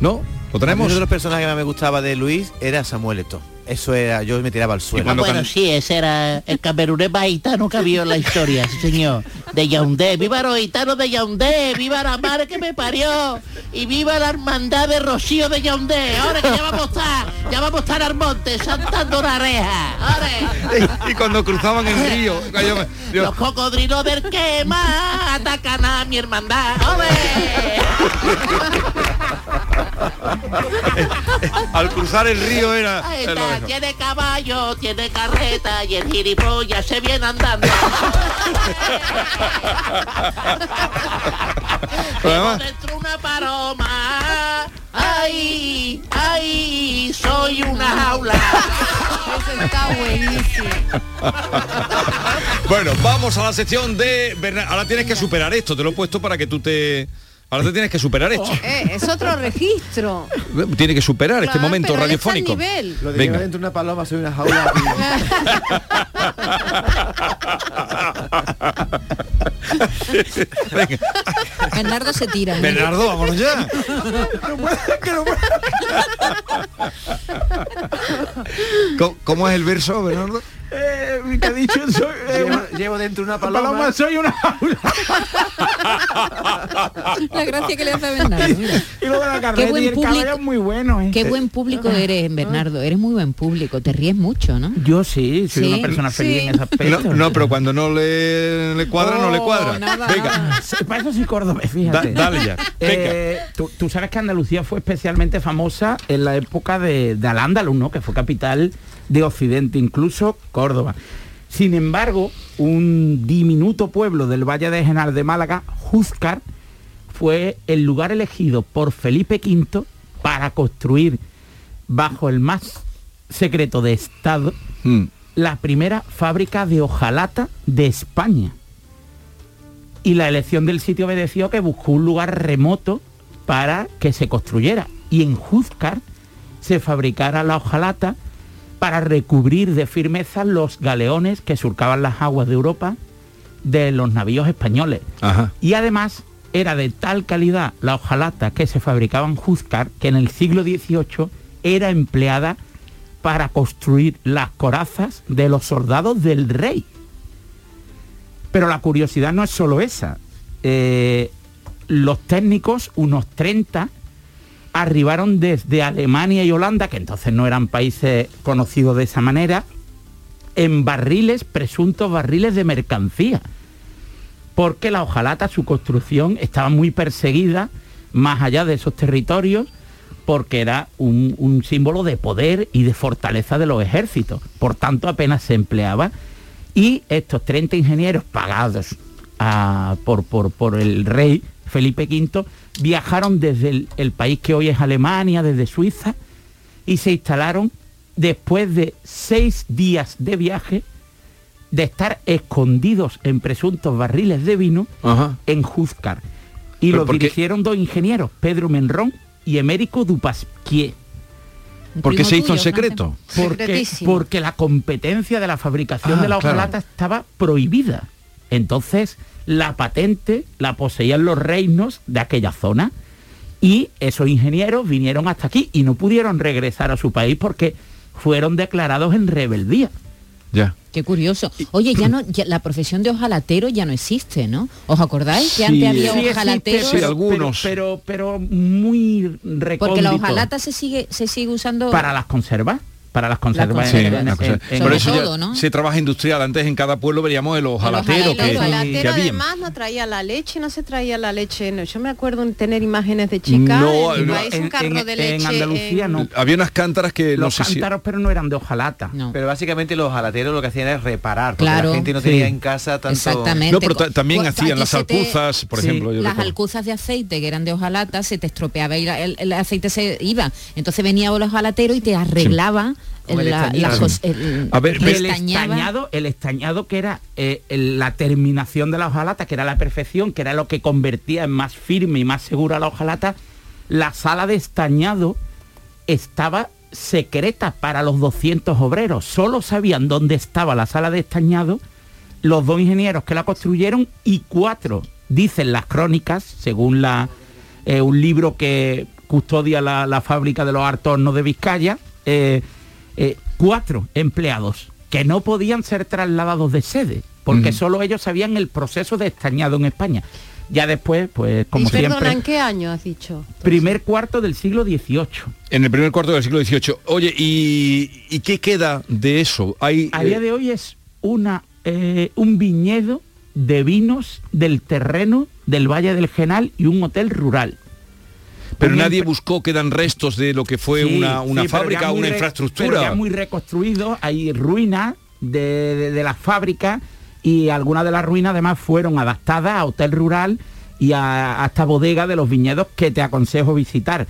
¿No? ¿Lo tenemos? Uno de los personajes que más me gustaba de Luis era Samuel Eto. Eso era, yo me tiraba al suelo. cuando bueno, can- sí, ese era el camerunés más gitano que había en la historia, sí, señor. De Yaoundé, viva los gitanos de Yaoundé, viva la madre que me parió y viva la hermandad de Rocío de Yaoundé. Ahora que ya vamos a estar, ya vamos a estar al monte, saltando una reja. Ahora, y cuando cruzaban el río, yo me- yo- los cocodrilos del quema atacan a mi hermandad. ¡Ole! al cruzar el río era... Está, tiene caballo, tiene carreta y el gilipollas se viene andando. Dentro una paloma. Ay, ay, soy una jaula. Eso está buenísimo. Bueno, vamos a la sección de Bernardo. Ahora tienes que superar esto, te lo he puesto para que tú te Ahora te tienes que superar esto. Eh, es otro registro. Tiene que superar este momento radiofónico. nivel. Lo de Venga. dentro de una paloma soy una jaula. Bernardo se tira. ¿eh? Bernardo, vámonos ya. ¿Cómo, cómo es el verso, Bernardo? Eh, ¿qué ha dicho? Soy, eh, llevo, llevo dentro de una paloma. paloma. soy una. La gracia que le hace a Bernardo. mira. Y lo de la carreta buen y el público- es muy bueno. ¿eh? Qué buen público eres, Bernardo. Eres muy buen público. Te ríes mucho, ¿no? Yo sí, soy Sí, una persona feliz sí. en ese aspecto. No, no, pero cuando no le, le cuadra, no le Oh, cuadra. nada, Venga. nada. Para eso sí cordobés, fíjate. Da- dale ya, Eh, tú, tú sabes que Andalucía fue especialmente famosa en la época de, de Al-Ándalus, ¿no? Que fue capital de Occidente, incluso Córdoba. Sin embargo, un diminuto pueblo del Valle de Genal de Málaga, Júzcar, fue el lugar elegido por Felipe V para construir bajo el más secreto de Estado Mm. La primera fábrica de hojalata de España. Y la elección del sitio obedeció que buscó un lugar remoto para que se construyera. Y en Júzcar se fabricara la hojalata para recubrir de firmeza los galeones que surcaban las aguas de Europa de los navíos españoles. Ajá. Y además era de tal calidad la hojalata que se fabricaba en Júzcar que en el siglo XVIII era empleada para construir las corazas de los soldados del rey. Pero la curiosidad no es solo esa. Eh, los técnicos, unos 30, arribaron desde Alemania y Holanda, que entonces no eran países conocidos de esa manera, en barriles, presuntos barriles de mercancía. Porque la hojalata, su construcción, estaba muy perseguida más allá de esos territorios, porque era un, un símbolo de poder y de fortaleza de los ejércitos. Por tanto, apenas se empleaba. Y estos 30 ingenieros pagados ah, por, por- por el rey Felipe V viajaron desde el, el país que hoy es Alemania, desde Suiza, y se instalaron después de seis días de viaje, de estar escondidos en presuntos barriles de vino Ajá. en Júzcar. Y los dirigieron dos ingenieros, Pedro Menrón y Emérico Dupasquier. ¿Por qué se hizo en secreto? Porque, porque la competencia de la fabricación Ah, de la claro. hojalata estaba prohibida. Entonces, la patente la poseían los reinos de aquella zona. Y esos ingenieros vinieron hasta aquí y no pudieron regresar a su país porque fueron declarados en rebeldía. Ya. Qué curioso. Oye, ya no, ya- la profesión de ojalatero ya no existe, ¿no? ¿Os acordáis que Sí, antes había sí existe, ojalateros? pero- Pero, pero, pero muy recóndito. Porque la hojalata se sigue, se sigue usando para las conservas. Para las conservas. Sí, en- en- eso ya todo, ¿no? se trabaja industrial. Antes en cada pueblo veríamos el ojalatero que, que además no traía la leche, no se traía la leche. No. Yo me acuerdo en tener imágenes de chicas No, en no, un carro de. Andalucía en- no. Había unas cántaras que no Los sé si... cántaros, pero no eran de hojalata. Pero básicamente los jalateros lo que hacían era reparar, porque Claro. la gente no Sí. tenía en casa tanto... Exactamente. No, pero ta- también Pues, hacían las te- alcuzas, por Sí, ejemplo. yo las recuerdo. alcuzas de aceite que eran de hojalata se te estropeaba y la- el, el aceite se iba. Entonces venía el hojalatero y te arreglaba El la, estañado. el- A ver, Y pero- el estañaba. estañado, el estañado que era eh, el- la terminación de la hojalata, que era la perfección, que era lo que convertía en más firme y más segura la hojalata, la sala de estañado estaba secreta para los 200 obreros. Solo sabían dónde estaba la sala de estañado los dos ingenieros que la construyeron y cuatro, dicen las crónicas, según la, eh, un libro que custodia la, la fábrica de los Artornos de Vizcaya, eh, eh, cuatro empleados que no podían ser trasladados de sede, porque solo ellos sabían el proceso de estañado en España. Ya después, pues como y perdona, siempre, ¿en qué año has dicho? primer cuarto del siglo XVIII. En el primer cuarto del siglo XVIII. Oye, ¿y, y qué queda de eso? Hay, A eh, día de hoy es una, eh, un viñedo de vinos del terreno del Valle del Genal y un hotel rural. Pero nadie buscó, quedan restos de lo que fue Sí, una, una sí, fábrica, una infraestructura. pero ya muy reconstruido, hay ruinas de, de, de las fábricas y algunas de las ruinas además fueron adaptadas a hotel rural y a, a esta bodega de los viñedos que te aconsejo visitar.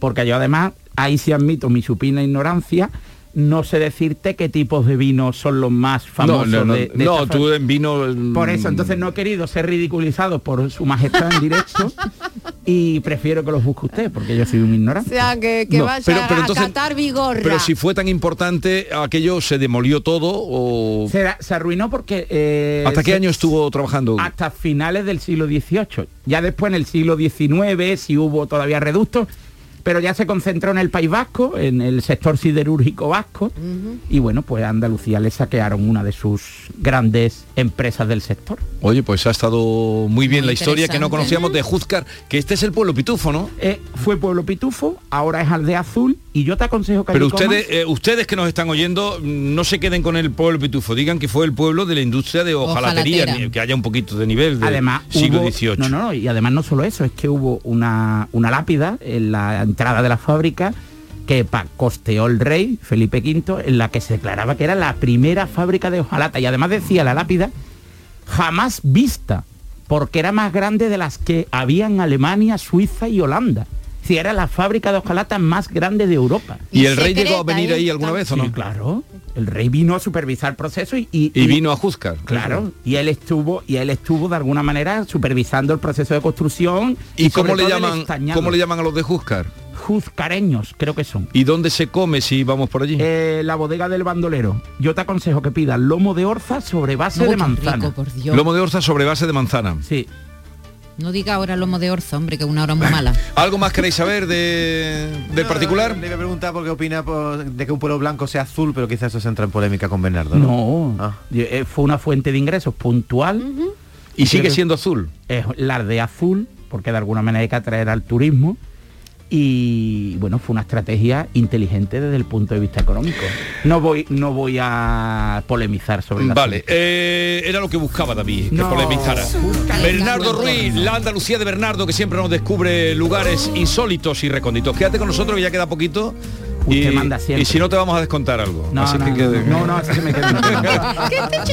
Porque yo además, ahí sí admito mi supina ignorancia, no sé decirte qué tipos de vinos son los más famosos no, no, de, de no, esta tú en vino... por eso, entonces no he querido ser ridiculizado por su majestad en directo y prefiero que los busque usted, porque yo soy un O ignorante. sea, que, que No, vaya pero- pero a catar vigorra. Pero si fue tan importante, aquello se demolió todo o... Se, se arruinó porque... eh, ¿Hasta qué se- año estuvo trabajando? Hasta finales del siglo XVIII. Ya después en el siglo XIX sí hubo todavía reductos, pero ya se concentró en el País Vasco, en el sector siderúrgico vasco, y bueno, pues a Andalucía le saquearon una de sus grandes empresas del sector. Oye, pues ha estado muy bien Muy la historia que no conocíamos de Juzcar, que este es el pueblo pitufo, ¿no? Eh, fue Pueblo Pitufo, ahora es Aldea Azul, y yo te aconsejo que Pero ustedes, eh, ustedes que nos están oyendo, no se queden con el pueblo pitufo, digan que fue el pueblo de la industria de hojalatería, Ojalatera. que haya un poquito de nivel del además siglo hubo- XVIII. no, no, no, y además no solo eso, es que hubo una, una lápida en la entrada de la fábrica que costeó el rey Felipe V, en la que se declaraba que era la primera fábrica de hojalata. Y además decía la lápida, jamás vista, porque era más grande de las que había en Alemania, Suiza y Holanda. Si era la fábrica de hojalata más grande de Europa. ¿Y el rey llegó a venir ahí alguna vez o no? Sí, claro. El rey vino a supervisar el proceso y, y- Y vino a Juzcar. Claro, y él estuvo y él estuvo de alguna manera supervisando el proceso de construcción ¿Y cómo le llaman cómo le llaman a los de Juzcar? Juzcareños, creo que son. ¿Y dónde se come si vamos por allí? Eh, la bodega del bandolero. Yo te aconsejo que pidas lomo de orza sobre base de manzana. rico, por Dios. Lomo de orza sobre base de manzana. Sí. No diga ahora lomo de orza, hombre, que es una hora muy mala. ¿Algo más queréis saber de, del particular? Le iba a preguntar por qué opina por- de que un pueblo blanco sea azul, pero quizás eso entra en polémica con Bernardo. ¿no? No, yo- eh, fue una fuente de ingresos puntual. ¿Y sigue siendo azul? Es la de azul, porque de alguna manera hay que atraer al turismo. Y bueno, fue una estrategia inteligente desde el punto de vista económico. No voy, no voy a polemizar sobre la Vale, eh, era lo que buscaba David, que No. polemizara. Bernardo Ruiz, la Andalucía de Bernardo, que siempre nos descubre lugares insólitos y recónditos. Quédate con nosotros que ya queda poquito. Usted y, manda siempre. y si no te vamos a descontar algo. No, Así no, que no, quede- no, no, así que me quedo. ¡Que te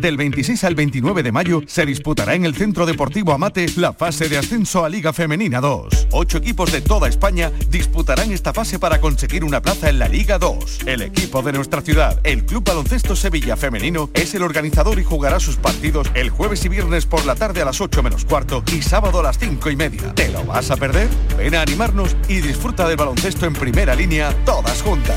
Del 26 al 29 de mayo se disputará en el Centro Deportivo Amate la fase de ascenso a Liga Femenina 2. Ocho equipos de toda España disputarán esta fase para conseguir una plaza en la Liga 2. El equipo de nuestra ciudad, el Club Baloncesto Sevilla Femenino, es el organizador y jugará sus partidos el jueves y viernes por la tarde a las 8 menos cuarto y sábado a las 5 y media. ¿Te lo vas a perder? Ven a animarnos y disfruta del baloncesto en primera línea todas juntas.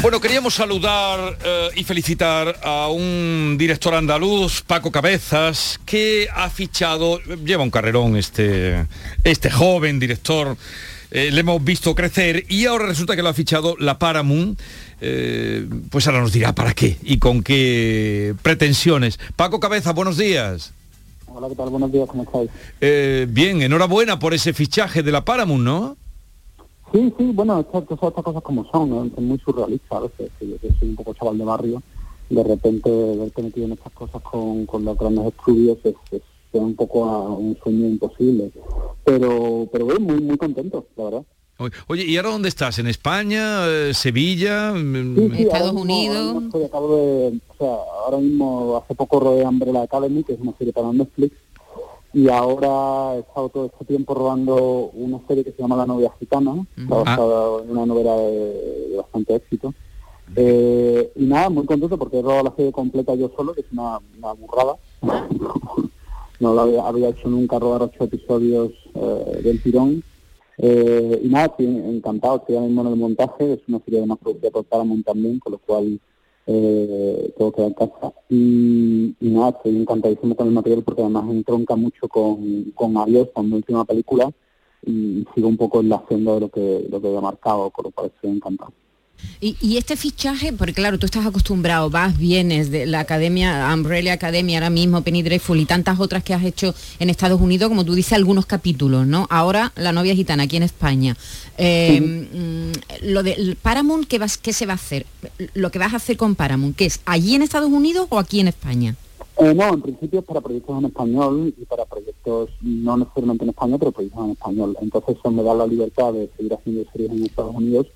Bueno, queríamos saludar eh, y felicitar a un director andaluz, Paco Cabezas, que ha fichado, lleva un carrerón este, este joven director, eh, le hemos visto crecer y ahora resulta que lo ha fichado la Paramount. eh, pues ahora nos dirá para qué y con qué pretensiones. Paco Cabezas, buenos días. Hola, ¿qué tal? Buenos días, ¿cómo estáis? Bien, enhorabuena por ese fichaje de la Paramount, ¿no? Sí, sí, bueno, estas, estas cosas como son, ¿no? es muy surrealista a veces, que yo que soy un poco chaval de barrio, de repente verte metido en estas cosas con, con los grandes estudios es, es, es un poco a un sueño imposible. Pero, pero bueno, muy, muy contento, la verdad. Oye, ¿y ahora dónde estás? ¿En España? eh, ¿Sevilla? Mm, Sí, mismo- mismo acabo de, o sea, ahora mismo hace poco rodé Umbrella Academy, que es una serie para Netflix, y ahora he estado todo este tiempo rodando una serie que se llama La novia gitana, está Ah. basada en una novela de, de bastante éxito. Eh, y nada, muy contento porque he rodado la serie completa yo solo, que es una, una burrada. no lo había, había hecho nunca rodar ocho episodios eh, del tirón. Eh, y nada, estoy encantado, estoy ahora mismo en el montaje, es una serie además producida por Paramount también, con lo cual eh, tengo que ir a casa. Y, y nada, estoy encantadísimo con el material porque además entronca mucho con, con Adiós, con mi última película, y sigo un poco en la senda de lo que, lo que había marcado, con lo cual estoy encantado. Y, y este fichaje, porque claro, tú estás acostumbrado, vas, vienes de la academia, Umbrella Academy ahora mismo, Penny Dreadful y tantas otras que has hecho en Estados Unidos, como tú dices, algunos capítulos, ¿no? Ahora La novia gitana aquí en España. Eh, mm, lo de Paramount, ¿qué, vas, ¿qué se va a hacer? Lo que vas a hacer con Paramount, ¿qué es? ¿Allí en Estados Unidos o aquí en España? Eh, no, en principio es para proyectos en español y para proyectos no necesariamente en español, pero proyectos en español. Entonces eso me da la libertad de seguir haciendo series en Estados Unidos,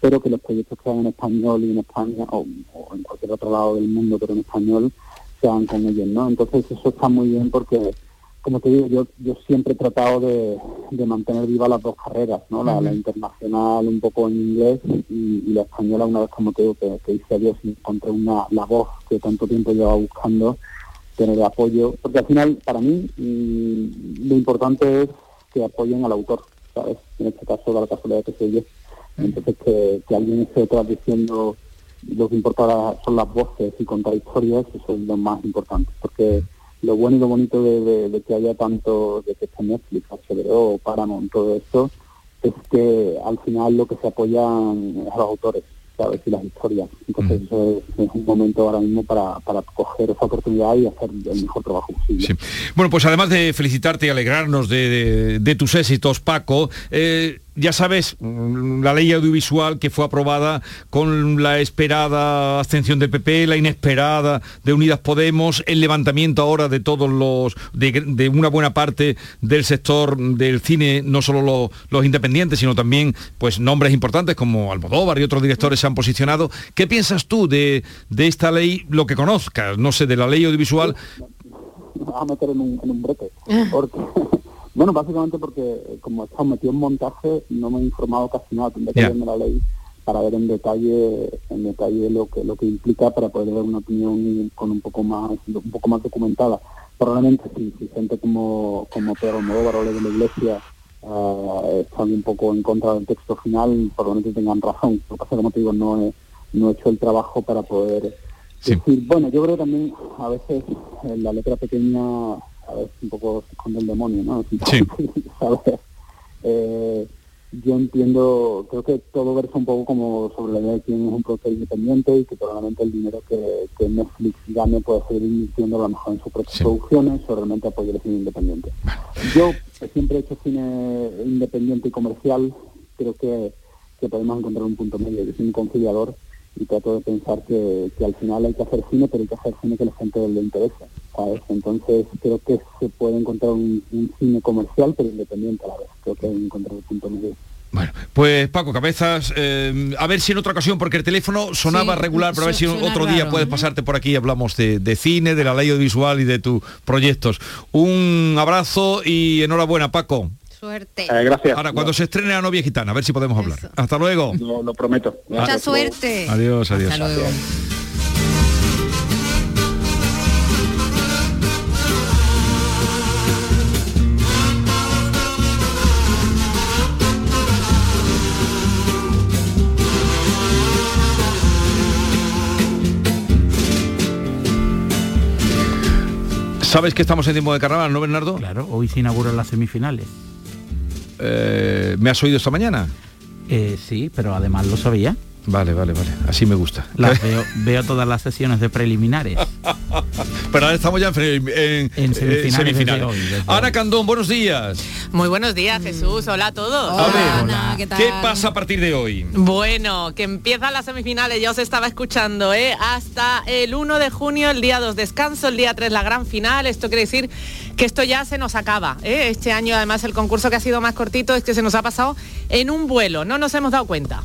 pero que los proyectos que hagan en español y en España, o, o en cualquier otro lado del mundo, pero en español, se hagan con ellos, ¿no? Entonces eso está muy bien porque, como te digo, yo, yo siempre he tratado de, de mantener viva las dos carreras, ¿no? La, la internacional un poco en inglés y, y la española una vez, como te digo, que, que hice adiós y encontré una, la voz que tanto tiempo llevaba buscando, tener apoyo, porque al final, para mí, mm, lo importante es que apoyen al autor, ¿sabes? En este caso, la casualidad que soy yo. Entonces, que, que alguien esté diciendo lo que importa son las voces y contar historias, eso es lo más importante, porque lo bueno y lo bonito de, de- de que haya tanto, de que esté Netflix, HBO, Paramount, todo esto, es que al final lo que se apoyan es a los autores, ¿sabes? Y las historias. Entonces, eso es, es un momento ahora mismo para, para coger esa oportunidad y hacer el mejor trabajo posible. Bueno, pues además de felicitarte y alegrarnos de tus éxitos, Paco, eh, ya sabes, mm, la ley audiovisual que fue aprobada con la esperada abstención del PP, la inesperada de Unidas Podemos, el levantamiento ahora de todos los, de, de una buena parte del sector del cine, no solo los, los independientes, sino también pues nombres importantes como Almodóvar y otros directores se han posicionado. ¿Qué piensas tú de, de esta ley, lo que conozcas, no sé, de la ley audiovisual? me vas a meter en un, en un brete. Porque, bueno, básicamente porque eh, como he estado metido en montaje, no me he informado casi nada, tendré que leerme la ley para ver en detalle en detalle lo que lo que implica para poder dar una opinión con un poco más un poco más documentada. Probablemente si, si gente como como Pedro Almodóvar o de la Iglesia eh, están un poco en contra del texto final probablemente tengan razón. Lo que pasa que, como te digo no he, no he hecho el trabajo para poder decir. Bueno yo creo también a veces en la letra pequeña un poco se esconde el demonio no ¿sabes? Eh, yo entiendo, creo que todo versa un poco como sobre la idea de quién es un productor independiente y que probablemente el dinero que, que Netflix gane puede seguir invirtiendo a lo mejor en sus propias producciones o realmente apoyar el cine independiente. Yo siempre he hecho cine independiente y comercial, creo que, que podemos encontrar un punto medio, yo soy un conciliador y trato de pensar que, que al final hay que hacer cine, pero hay que hacer cine que a la gente le interese, ¿sabes? Entonces creo que se puede encontrar un, un cine comercial, pero independiente a la vez. Creo que hay que encontrar un punto medio. Pues Paco Cabezas, eh, a ver si en otra ocasión, porque el teléfono sonaba Sí, regular, pero a ver si otro día raro. puedes pasarte por aquí y hablamos de, de cine, de la ley audiovisual y de tus proyectos. Un abrazo y enhorabuena, Paco. Suerte. Eh, gracias. Ahora, cuando se estrene la novia gitana, a ver si podemos hablar. Hasta luego. Lo, lo prometo. Mucha suerte. Adiós, adiós. Hasta luego. ¿Sabes que estamos en tiempo de carnaval, no, Bernardo? Claro, hoy se inauguran las semifinales. Eh, ¿Me has oído esta mañana? Eh, sí, pero además lo sabía. Vale, vale, vale. Así me gusta. Las veo, veo todas las sesiones de preliminares. Pero ahora estamos ya en, en- en, semifinales eh, semifinales. desde hoy, desde Ana Candón, buenos días. Muy buenos días, Jesús. Hola a todos. A ver, ¿qué pasa a partir de hoy? Bueno, que empiezan las semifinales, ya os estaba escuchando, ¿eh? Hasta el 1 de junio, el día 2 descanso, el día 3 la gran final. Esto quiere decir que esto ya se nos acaba. ¿eh? Este año además el concurso que ha sido más cortito es que se nos ha pasado en un vuelo, no nos hemos dado cuenta.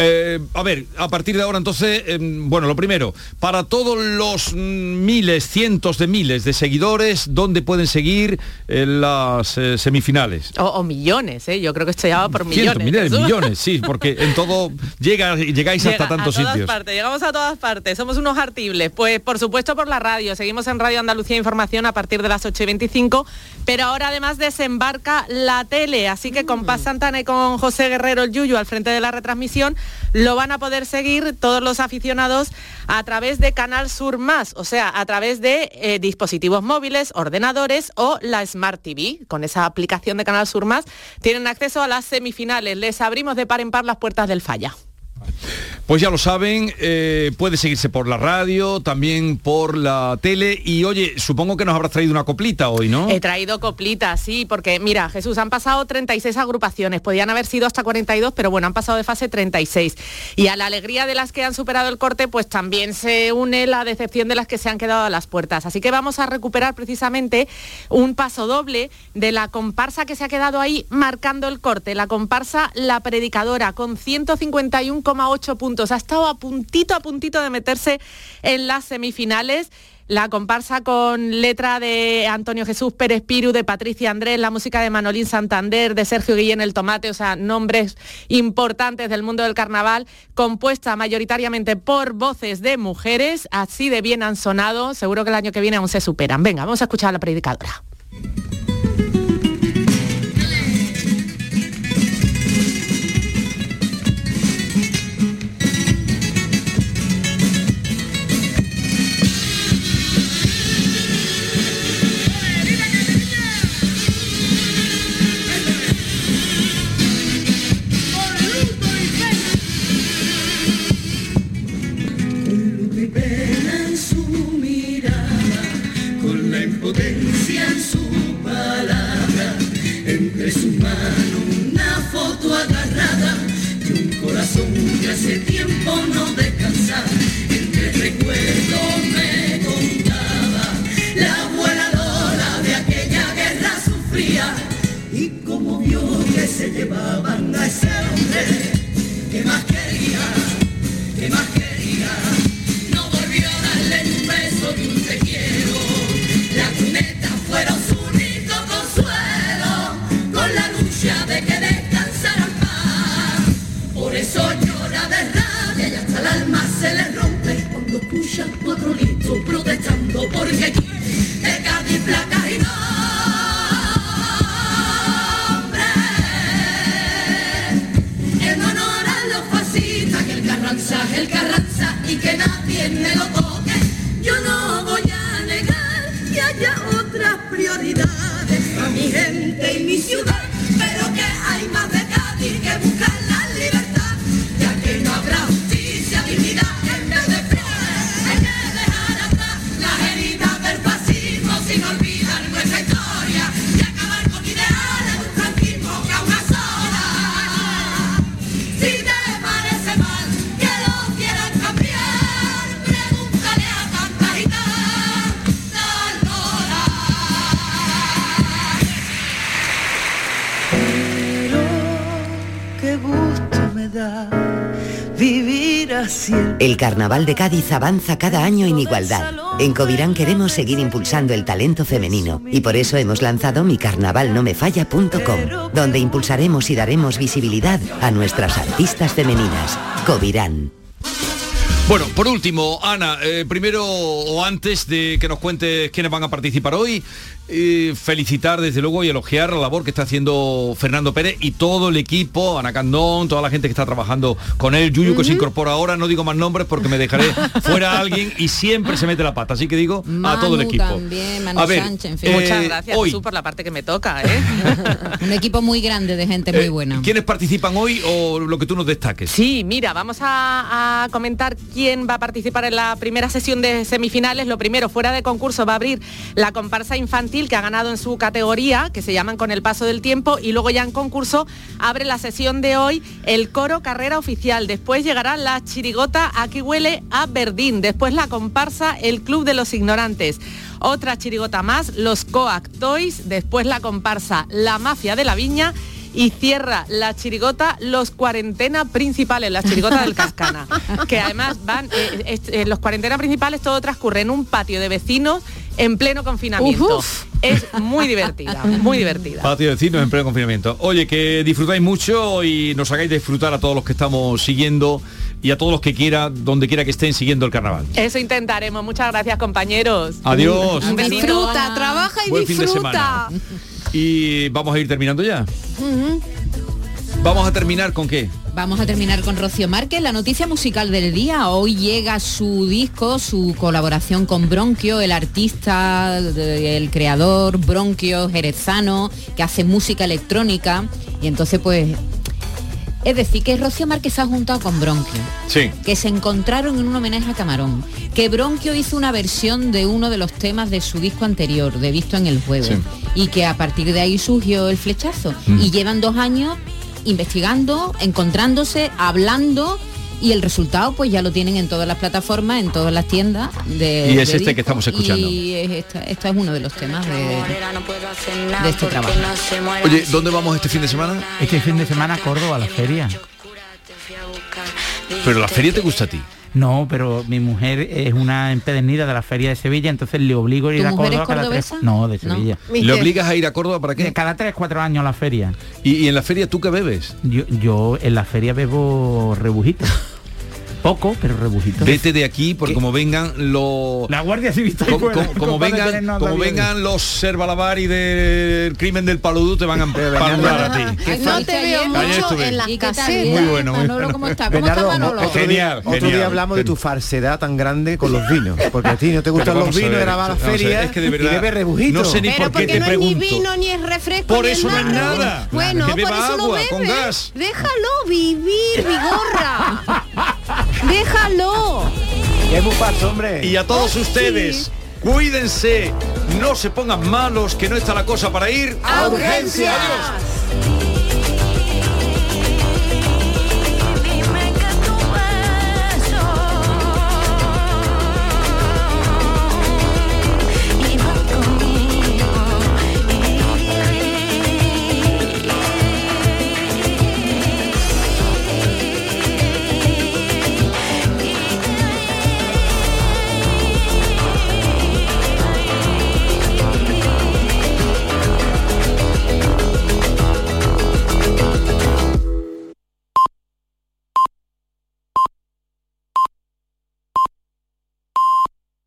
Eh, a ver, a partir de ahora entonces, eh, bueno, lo primero, para todos los mm, miles, cientos de miles de seguidores, ¿dónde pueden seguir eh, las eh, semifinales? O, o millones, ¿eh? yo creo que esto ya va por millones. Cientos, miles, millones, sí, porque en todo llega, llegáis hasta Llega tantos a todas sitios. partes, llegamos a todas partes, somos unos artibles. Pues por supuesto por la radio, seguimos en Radio Andalucía Información a partir de las 8 y 25, pero ahora además desembarca la tele, así que con Paz Santana y con José Guerrero el Yuyu al frente de la retransmisión, lo van a poder seguir todos los aficionados a través de Canal Sur Más, o sea, a través de eh, dispositivos móviles, ordenadores o la Smart TV. Con esa aplicación de Canal Sur Más tienen acceso a las semifinales. Les abrimos de par en par las puertas del falla. Pues ya lo saben, eh, puede seguirse por la radio, también por la tele y oye, supongo que nos habrás traído una coplita hoy, ¿no? He traído coplitas, sí, porque mira, Jesús, han pasado 36 agrupaciones, podían haber sido hasta 42, pero bueno, han pasado de fase 36. Y a la alegría de las que han superado el corte, pues también se une la decepción de las que se han quedado a las puertas. Así que vamos a recuperar precisamente un paso doble de la comparsa que se ha quedado ahí marcando el corte, la comparsa La Predicadora, con 151,8 puntos. Ha estado a puntito, a puntito de meterse en las semifinales. La comparsa con letra de Antonio Jesús Pérez Piru, de Patricia Andrés, la música de Manolín Santander, de Sergio Guillén El Tomate, o sea, nombres importantes del mundo del carnaval, compuesta mayoritariamente por voces de mujeres, así de bien han sonado, seguro que el año que viene aún se superan. Venga, vamos a escuchar a la predicadora. potencia en su palabra, entre su mano una foto agarrada y un corazón que hace tiempo no descansa, entre recuerdo me contaba la abuela Lola de aquella guerra sufría y como vio que se llevaba cuando escucha cuatro litros El Carnaval de Cádiz avanza cada año en igualdad. En Covirán queremos seguir impulsando el talento femenino y por eso hemos lanzado micarnavalnomefalla.com, donde impulsaremos y daremos visibilidad a nuestras artistas femeninas. Covirán. Bueno, por último, Ana, eh, primero o antes de que nos cuentes quiénes van a participar hoy, eh, felicitar desde luego y elogiar la labor que está haciendo Fernando Pérez y todo el equipo, Ana Candón, toda la gente que está trabajando con él, Yuyu que se incorpora ahora, no digo más nombres porque me dejaré fuera a alguien y siempre se mete la pata, así que digo a todo el equipo. también, Manu A ver, Sánchez, en fin. Muchas Eh, gracias hoy- Jesús por la parte que me toca, ¿eh? Un equipo muy grande de gente muy Eh, buena. ¿Quiénes participan hoy o lo que tú nos destaques? Sí, mira, vamos a, a comentar quién va a participar en la primera sesión de semifinales. Lo primero, fuera de concurso, va a abrir la comparsa infantil que ha ganado en su categoría, que se llaman Con el paso del tiempo, y luego ya en concurso abre la sesión de hoy el coro carrera oficial. Después llegará la chirigota Aquí huele a Verdín. Después la comparsa El Club de los Ignorantes. Otra chirigota más, los Coac Toys. Después la comparsa La Mafia de la Viña y cierra la chirigota los cuarentena principales, la chirigota del Cascana, que además van, eh, es- eh, los cuarentena principales todo transcurre en un patio de vecinos en pleno confinamiento. Uf. Es muy divertida, muy divertida. Patio de vecinos en pleno confinamiento. Oye, que disfrutáis mucho y nos hagáis disfrutar a todos los que estamos siguiendo y a todos los que quiera, donde quiera que estén siguiendo el carnaval. Eso intentaremos. Muchas gracias, compañeros. Adiós. Un. Disfruta, trabaja y Buen fin de disfruta. Y vamos a ir terminando ya. Vamos a terminar con qué? Vamos a terminar con Rocío Márquez, la noticia musical del día. Hoy llega su disco, su colaboración con Bronquio, el artista, el creador Bronquio jerezano, que hace música electrónica. Y entonces pues... Es decir, que Rocío Márquez se ha juntado con Bronquio. Sí. que se encontraron en un homenaje a Camarón, que Bronquio hizo una versión de uno de los temas de su disco anterior, de Visto en el Jueves, Sí. y que a partir de ahí surgió el flechazo. Mm. Y llevan dos años investigando, encontrándose, hablando, y el resultado pues ya lo tienen en todas las plataformas, en todas las tiendas de Y es de este que estamos escuchando. Y es esta, esta es uno de los temas de, de este trabajo. Oye, ¿dónde vamos este fin de semana? Este fin de semana a Córdoba, a la feria. Pero la feria te gusta a ti. No, pero mi mujer es una empedernida de la feria de Sevilla, entonces le obligo a ir ¿Tu a Córdoba cada tres. No, de No. Sevilla. ¿Le obligas a ir a Córdoba para De qué? cada tres, cuatro años a la feria. ¿Y, y en la feria tú qué bebes? Yo, yo en la feria bebo rebujito. Poco, pero rebujito. Vete de aquí porque como vengan los... La Guardia Civil está como, vengan, como vengan los Servalavar y del crimen del Paludú te van a parar a ti. No te veo mucho en las casetas. Muy bueno, muy Manolo, bueno. ¿cómo está? ¿Cómo está Bernardo, Manolo? otro, Genial, día, otro genial. día hablamos de tu falsedad tan grande con los vinos. Porque a ti no te gustan los vinos, era a la feria es que de verdad, y bebe rebujito. no sé ni Pero por qué porque te no es ni vino, ni es refresco, Por ni eso no es nada. Bueno, Que por beba eso lo bebe. con gas. Déjalo vivir, Vigorra. Déjalo. Hombre. Y a todos ustedes, cuídense, no se pongan malos, que no está la cosa para ir A urgencias. Adiós.